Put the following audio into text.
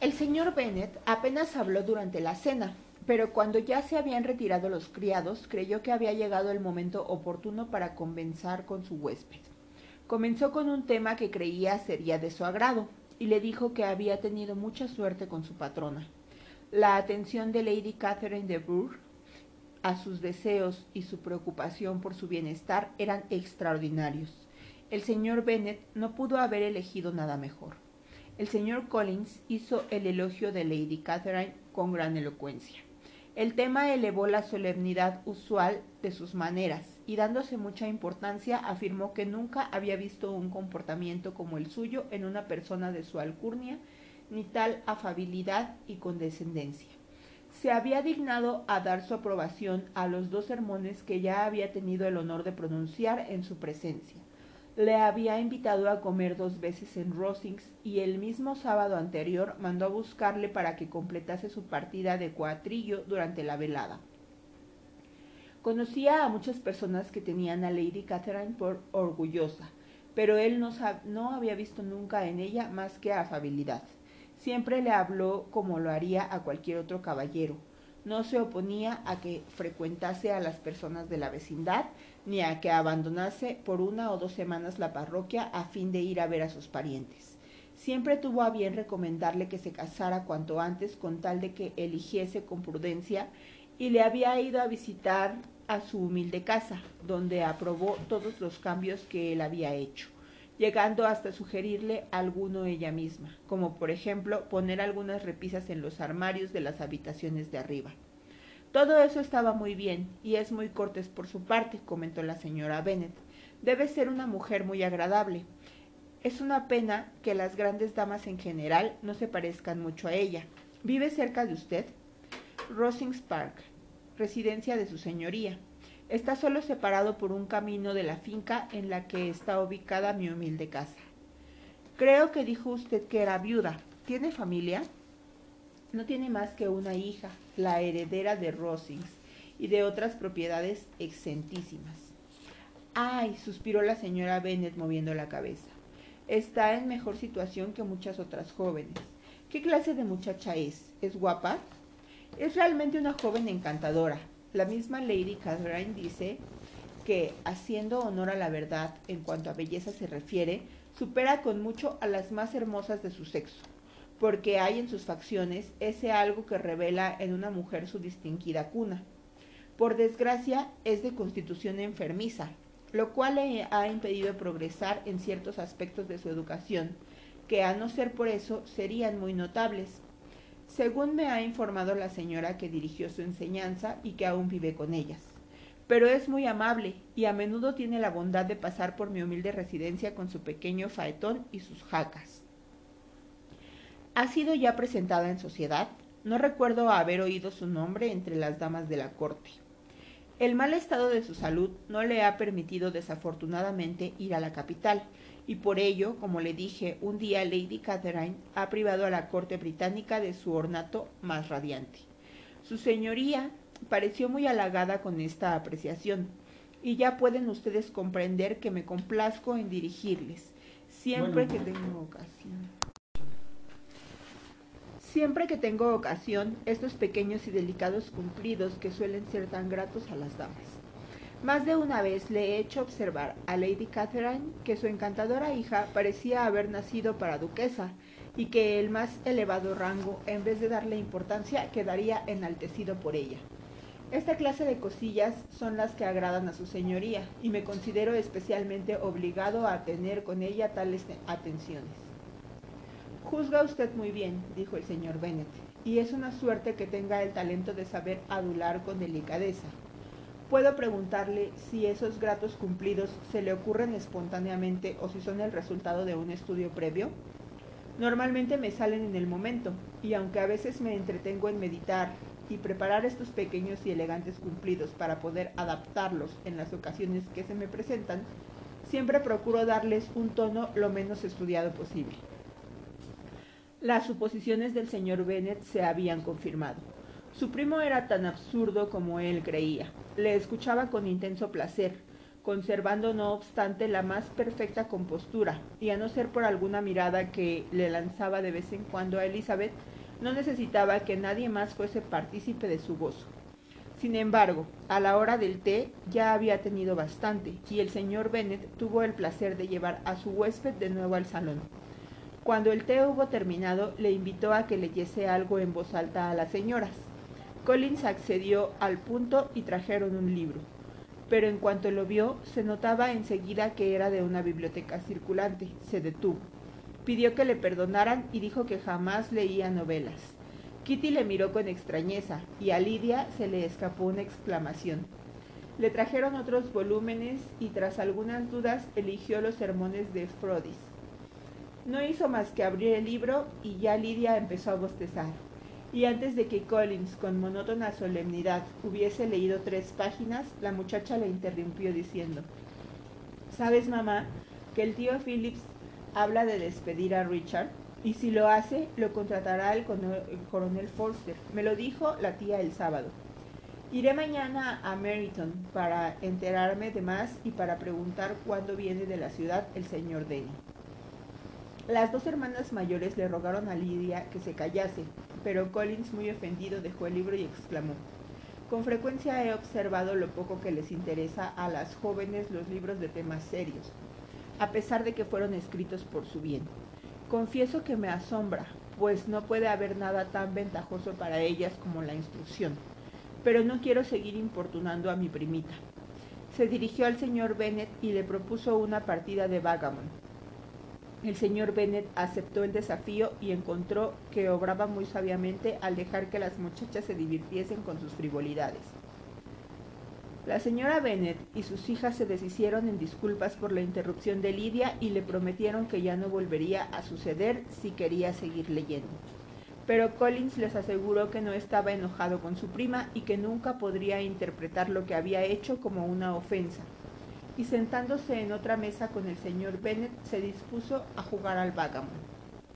El señor Bennet apenas habló durante la cena, pero cuando ya se habían retirado los criados, creyó que había llegado el momento oportuno para conversar con su huésped. Comenzó con un tema que creía sería de su agrado, y le dijo que había tenido mucha suerte con su patrona. La atención de Lady Catherine de Bourgh a sus deseos y su preocupación por su bienestar eran extraordinarios. El señor Bennet no pudo haber elegido nada mejor. El señor Collins hizo el elogio de Lady Catherine con gran elocuencia. El tema elevó la solemnidad usual de sus maneras y dándose mucha importancia afirmó que nunca había visto un comportamiento como el suyo en una persona de su alcurnia, ni tal afabilidad y condescendencia se había dignado a dar su aprobación a los dos sermones que ya había tenido el honor de pronunciar en su presencia. Le había invitado a comer dos veces en Rosings y el mismo sábado anterior mandó a buscarle para que completase su partida de cuatrillo durante la velada. Conocía a muchas personas que tenían a Lady Catherine por orgullosa, pero él no, no había visto nunca en ella más que afabilidad. Siempre le habló como lo haría a cualquier otro caballero. No se oponía a que frecuentase a las personas de la vecindad, ni a que abandonase por una o dos semanas la parroquia a fin de ir a ver a sus parientes. Siempre tuvo a bien recomendarle que se casara cuanto antes con tal de que eligiese con prudencia y le había ido a visitar a su humilde casa, donde aprobó todos los cambios que él había hecho llegando hasta sugerirle alguno ella misma, como por ejemplo poner algunas repisas en los armarios de las habitaciones de arriba. Todo eso estaba muy bien y es muy cortés por su parte, comentó la señora Bennet. Debe ser una mujer muy agradable. Es una pena que las grandes damas en general no se parezcan mucho a ella. ¿Vive cerca de usted? Rosings Park, residencia de su señoría. Está solo separado por un camino de la finca en la que está ubicada mi humilde casa. Creo que dijo usted que era viuda. ¿Tiene familia? No tiene más que una hija, la heredera de Rosings y de otras propiedades excentísimas. Ay, suspiró la señora Bennet moviendo la cabeza. Está en mejor situación que muchas otras jóvenes. ¿Qué clase de muchacha es? ¿Es guapa? Es realmente una joven encantadora, la misma Lady Catherine dice que, haciendo honor a la verdad en cuanto a belleza se refiere, supera con mucho a las más hermosas de su sexo, porque hay en sus facciones ese algo que revela en una mujer su distinguida cuna. Por desgracia, es de constitución enfermiza, lo cual le ha impedido progresar en ciertos aspectos de su educación, que a no ser por eso serían muy notables según me ha informado la señora que dirigió su enseñanza y que aún vive con ellas. Pero es muy amable y a menudo tiene la bondad de pasar por mi humilde residencia con su pequeño faetón y sus jacas. ¿Ha sido ya presentada en sociedad? No recuerdo haber oído su nombre entre las damas de la corte. El mal estado de su salud no le ha permitido desafortunadamente ir a la capital, y por ello, como le dije, un día Lady Catherine ha privado a la corte británica de su ornato más radiante. Su señoría pareció muy halagada con esta apreciación, y ya pueden ustedes comprender que me complazco en dirigirles, siempre que tengo ocasión. Siempre que tengo ocasión, estos pequeños y delicados cumplidos que suelen ser tan gratos a las damas. Más de una vez le he hecho observar a Lady Catherine que su encantadora hija parecía haber nacido para duquesa y que el más elevado rango, en vez de darle importancia, quedaría enaltecido por ella. Esta clase de cosillas son las que agradan a su señoría y me considero especialmente obligado a tener con ella tales atenciones. Juzga usted muy bien, dijo el señor Bennet, y es una suerte que tenga el talento de saber adular con delicadeza Puedo preguntarle si esos gratos cumplidos se le ocurren espontáneamente o si son el resultado de un estudio previo. Normalmente me salen en el momento, y aunque a veces me entretengo en meditar y preparar estos pequeños y elegantes cumplidos para poder adaptarlos en las ocasiones que se me presentan, siempre procuro darles un tono lo menos estudiado posible. Las suposiciones del señor Bennet se habían confirmado. Su primo era tan absurdo como él creía. Le escuchaba con intenso placer, conservando no obstante la más perfecta compostura, y a no ser por alguna mirada que le lanzaba de vez en cuando a Elizabeth, no necesitaba que nadie más fuese partícipe de su gozo. Sin embargo, a la hora del té ya había tenido bastante, y el señor Bennet tuvo el placer de llevar a su huésped de nuevo al salón. Cuando el té hubo terminado, le invitó a que leyese algo en voz alta a las señoras. Collins accedió al punto y trajeron un libro. Pero en cuanto lo vio, se notaba enseguida que era de una biblioteca circulante. Se detuvo. Pidió que le perdonaran y dijo que jamás leía novelas. Kitty le miró con extrañeza y a Lidia se le escapó una exclamación. Le trajeron otros volúmenes y tras algunas dudas eligió los sermones de Frodis. No hizo más que abrir el libro y ya Lidia empezó a bostezar. Y antes de que Collins, con monótona solemnidad, hubiese leído tres páginas, la muchacha le interrumpió diciendo, ¿Sabes, mamá, que el tío Phillips habla de despedir a Richard? Y si lo hace, lo contratará el coronel Forster. Me lo dijo la tía el sábado. Iré mañana a Meryton para enterarme de más y para preguntar cuándo viene de la ciudad el señor Denny. Las dos hermanas mayores le rogaron a Lidia que se callase, pero Collins, muy ofendido, dejó el libro y exclamó, Con frecuencia he observado lo poco que les interesa a las jóvenes los libros de temas serios, a pesar de que fueron escritos por su bien. Confieso que me asombra, pues no puede haber nada tan ventajoso para ellas como la instrucción. Pero no quiero seguir importunando a mi primita. Se dirigió al señor Bennet y le propuso una partida de Vagamon. El señor Bennet aceptó el desafío y encontró que obraba muy sabiamente al dejar que las muchachas se divirtiesen con sus frivolidades. La señora Bennet y sus hijas se deshicieron en disculpas por la interrupción de Lidia y le prometieron que ya no volvería a suceder si quería seguir leyendo. Pero Collins les aseguró que no estaba enojado con su prima y que nunca podría interpretar lo que había hecho como una ofensa. Y sentándose en otra mesa con el señor Bennet, se dispuso a jugar al vagamon.